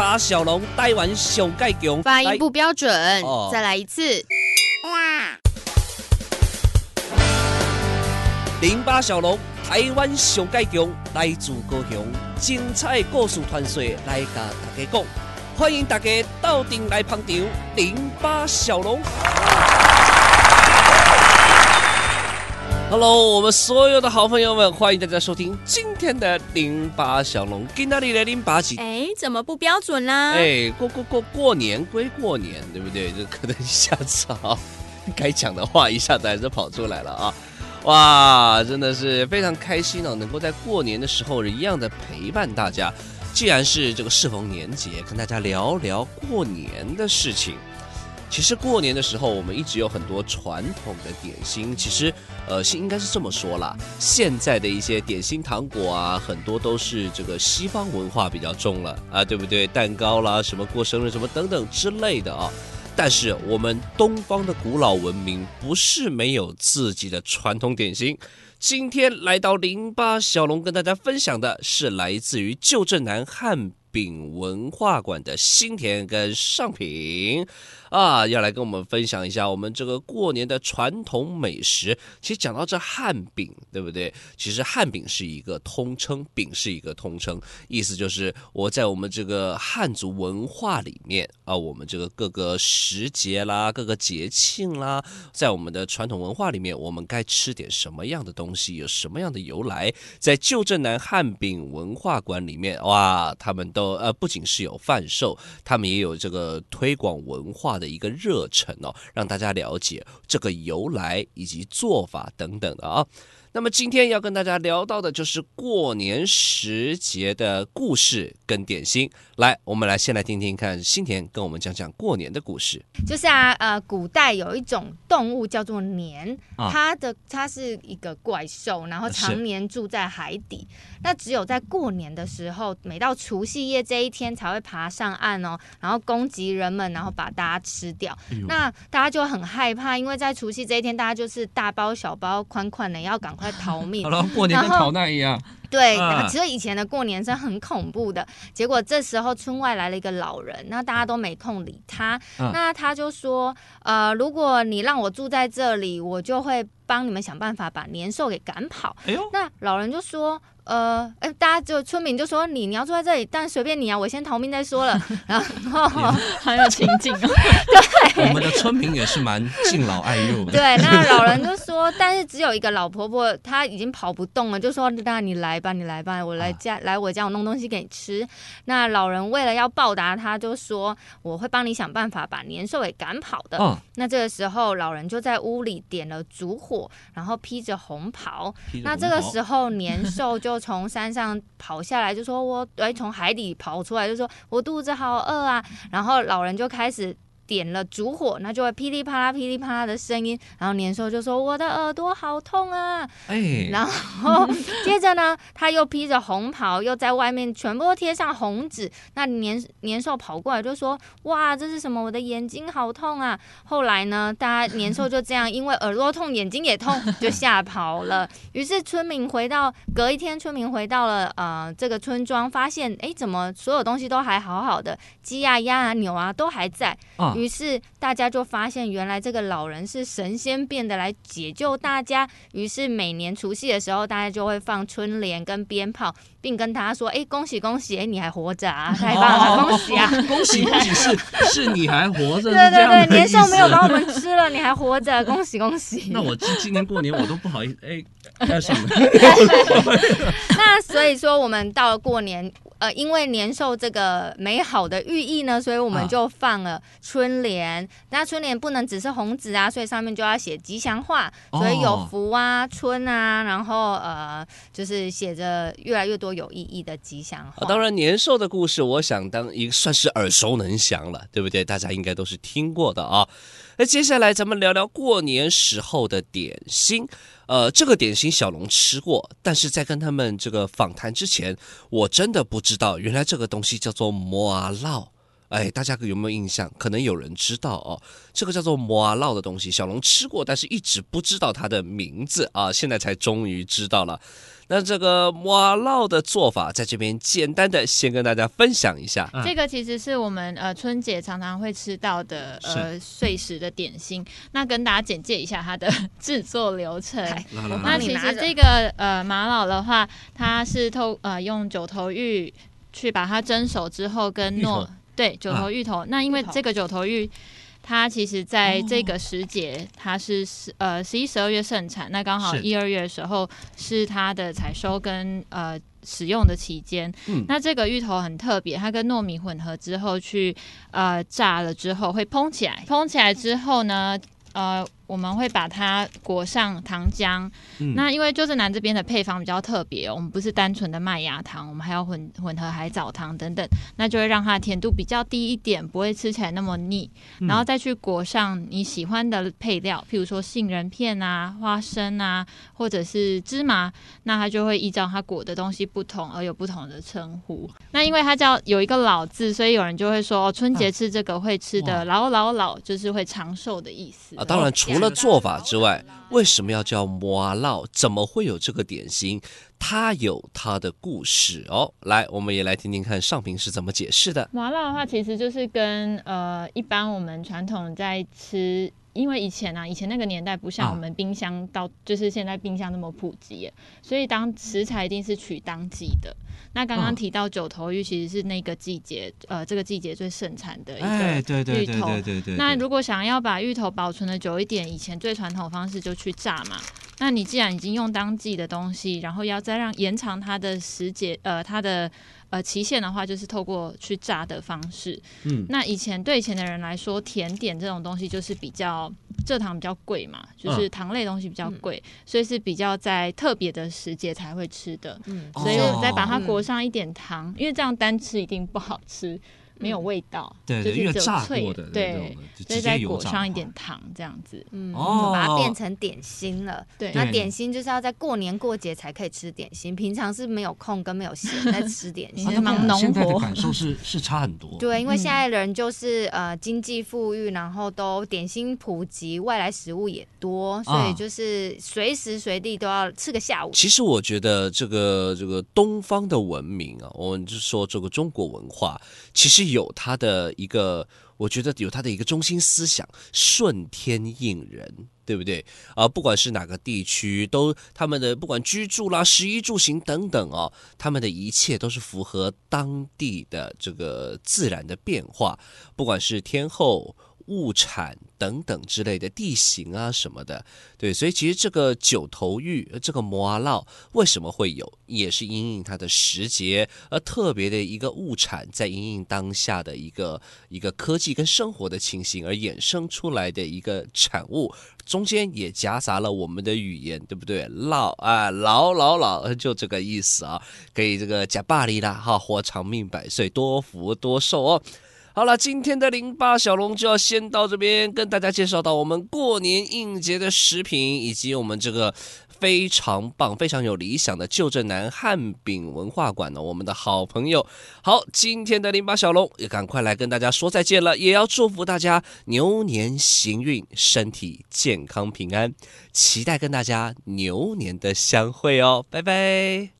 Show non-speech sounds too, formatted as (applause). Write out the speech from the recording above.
巴小龙台湾上盖强，发音不标准，哦、再来一次。零八小龙台湾小盖强，来自高雄，精彩故事传说来甲大家讲，欢迎大家到店来捧场。零八小龙。Hello，我们所有的好朋友们，欢迎大家收听今天的零八小龙。今天的零八几？哎，怎么不标准呢？哎，过过过过年归过年，对不对？这可能一下子啊，该讲的话一下子还是跑出来了啊！哇，真的是非常开心哦，能够在过年的时候一样的陪伴大家。既然是这个适逢年节，跟大家聊聊过年的事情。其实过年的时候，我们一直有很多传统的点心。其实，呃，是应该是这么说啦，现在的一些点心糖果啊，很多都是这个西方文化比较重了啊，对不对？蛋糕啦，什么过生日什么等等之类的啊。但是我们东方的古老文明不是没有自己的传统点心。今天来到零八小龙跟大家分享的是来自于旧镇南汉饼文化馆的新田跟上品。啊，要来跟我们分享一下我们这个过年的传统美食。其实讲到这汉饼，对不对？其实汉饼是一个通称，饼是一个通称，意思就是我在我们这个汉族文化里面啊，我们这个各个时节啦、各个节庆啦，在我们的传统文化里面，我们该吃点什么样的东西，有什么样的由来？在旧镇南汉饼文化馆里面，哇，他们都呃不仅是有贩售，他们也有这个推广文化的一个热忱哦，让大家了解这个由来以及做法等等的啊。那么今天要跟大家聊到的就是过年时节的故事跟点心。来，我们来先来听听看，新田跟我们讲讲过年的故事。就是啊，呃，古代有一种动物叫做年，啊、它的它是一个怪兽，然后常年住在海底。那只有在过年的时候，每到除夕夜这一天才会爬上岸哦，然后攻击人们，然后把大家吃掉。哎、那大家就很害怕，因为在除夕这一天，大家就是大包小包、款款的要赶快逃命，好了，过年跟逃难一样。对，其实以前的过年是很恐怖的。结果这时候村外来了一个老人，那大家都没空理他。那他就说：“呃，如果你让我住在这里，我就会帮你们想办法把年兽给赶跑。”哎呦，那老人就说。呃，哎，大家就村民就说你你要住在这里，但随便你啊，我先逃命再说了。(laughs) 然后很有情景，对，我们的村民也是蛮敬老爱幼的。对，那老人就说，但是只有一个老婆婆，她已经跑不动了，就说那你来吧，你来吧，我来家、啊、来我家，我弄东西给你吃。那老人为了要报答她，就说我会帮你想办法把年兽给赶跑的。哦、那这个时候，老人就在屋里点了烛火，然后披着红袍。红袍那这个时候，年兽。就从山上跑下来，就说我哎，从海底跑出来，就说我肚子好饿啊。然后老人就开始。点了烛火，那就会噼里啪啦、噼里啪啦的声音。然后年兽就说：“我的耳朵好痛啊！”哎，然后接着呢，他又披着红袍，又在外面全部都贴上红纸。那年年兽跑过来就说：“哇，这是什么？我的眼睛好痛啊！”后来呢，大家年兽就这样，因为耳朵痛、眼睛也痛，就吓跑了。(laughs) 于是村民回到隔一天，村民回到了呃这个村庄，发现哎，怎么所有东西都还好好的，鸡啊、鸭啊、牛啊都还在。啊于是大家就发现，原来这个老人是神仙变的来解救大家。于是每年除夕的时候，大家就会放春联跟鞭炮，并跟他说：“哎，恭喜恭喜！哎，你还活着啊！(laughs) 太棒了，恭喜啊！(laughs) 恭喜恭喜！是 (laughs) 是你还活着？对对对，年兽没有把我们吃了，你还活着，恭喜恭喜！那我今今年过年我都不好意思，哎，太爽了。那所以说，我们到了过年。呃，因为年兽这个美好的寓意呢，所以我们就放了春联。啊、那春联不能只是红纸啊，所以上面就要写吉祥话，哦、所以有福啊、春啊，然后呃，就是写着越来越多有意义的吉祥话。啊、当然，年兽的故事，我想当一个算是耳熟能详了，对不对？大家应该都是听过的啊。那接下来咱们聊聊过年时候的点心。呃，这个点心小龙吃过，但是在跟他们这个访谈之前，我真的不知道原来这个东西叫做馍啊烙。哎，大家有没有印象？可能有人知道哦，这个叫做麻烙的东西，小龙吃过，但是一直不知道它的名字啊，现在才终于知道了。那这个麻烙的做法，在这边简单的先跟大家分享一下。这个其实是我们呃春节常常会吃到的呃碎石的点心。那跟大家简介一下它的制作流程。那其实这个呃麻荖的话，它是透呃用九头玉去把它蒸熟之后，跟糯对九头芋头。啊、那因为这个九头芋。它其实在这个时节，它是十呃十一、十二月盛产，那刚好一二月的时候是它的采收跟呃使用的期间。嗯，那这个芋头很特别，它跟糯米混合之后去呃炸了之后会蓬起来，蓬起来之后呢，呃。我们会把它裹上糖浆，嗯、那因为就是南这边的配方比较特别，我们不是单纯的麦芽糖，我们还要混混合海藻糖等等，那就会让它的甜度比较低一点，不会吃起来那么腻。嗯、然后再去裹上你喜欢的配料，譬如说杏仁片啊、花生啊，或者是芝麻，那它就会依照它裹的东西不同而有不同的称呼。那因为它叫有一个老字，所以有人就会说，哦，春节吃这个会吃的老老老，就是会长寿的意思。啊，当然除。除了做法之外，为什么要叫摩烙？怎么会有这个点心？它有它的故事哦。来，我们也来听听看上平是怎么解释的。麻辣的话，其实就是跟呃一般我们传统在吃。因为以前啊，以前那个年代不像我们冰箱到，啊、就是现在冰箱那么普及，所以当食材一定是取当季的。那刚刚提到九头芋，其实是那个季节，呃，这个季节最盛产的一个芋头。哎，对对对对对对，对。那如果想要把芋头保存的久一点，以前最传统方式就去炸嘛。那你既然已经用当季的东西，然后要再让延长它的时节，呃，它的。呃，期限的话就是透过去炸的方式。嗯，那以前对以前的人来说，甜点这种东西就是比较蔗糖比较贵嘛，就是糖类东西比较贵，嗯、所以是比较在特别的时节才会吃的。嗯，所以我再把它裹上一点糖，哦、因为这样单吃一定不好吃。没有味道，对，就是因为炸过的，对，所以再裹上一点糖，这样子，嗯，把它变成点心了。对，那点心就是要在过年过节才可以吃点心，平常是没有空跟没有闲在 (laughs) 吃点心。忙农活，现在的感受是是差很多。对，因为现在人就是呃经济富裕，然后都点心普及，外来食物也多，所以就是随时随地都要吃个下午。其实我觉得这个这个东方的文明啊，我们就说这个中国文化，其实。有他的一个，我觉得有他的一个中心思想，顺天应人，对不对？啊，不管是哪个地区，都他们的不管居住啦、食衣住行等等哦，他们的一切都是符合当地的这个自然的变化，不管是天后。物产等等之类的地形啊什么的，对，所以其实这个九头玉，这个麻荖为什么会有，也是因应它的时节，而特别的一个物产，在因应当下的一个一个科技跟生活的情形而衍生出来的一个产物，中间也夹杂了我们的语言，对不对？烙啊，老老老，就这个意思啊，可以这个呷百二啦，哈，活长命百岁，多福多寿哦。好了，今天的零八小龙就要先到这边，跟大家介绍到我们过年应节的食品，以及我们这个非常棒、非常有理想的旧镇南汉饼文化馆呢，我们的好朋友。好，今天的零八小龙也赶快来跟大家说再见了，也要祝福大家牛年行运，身体健康平安，期待跟大家牛年的相会哦，拜拜。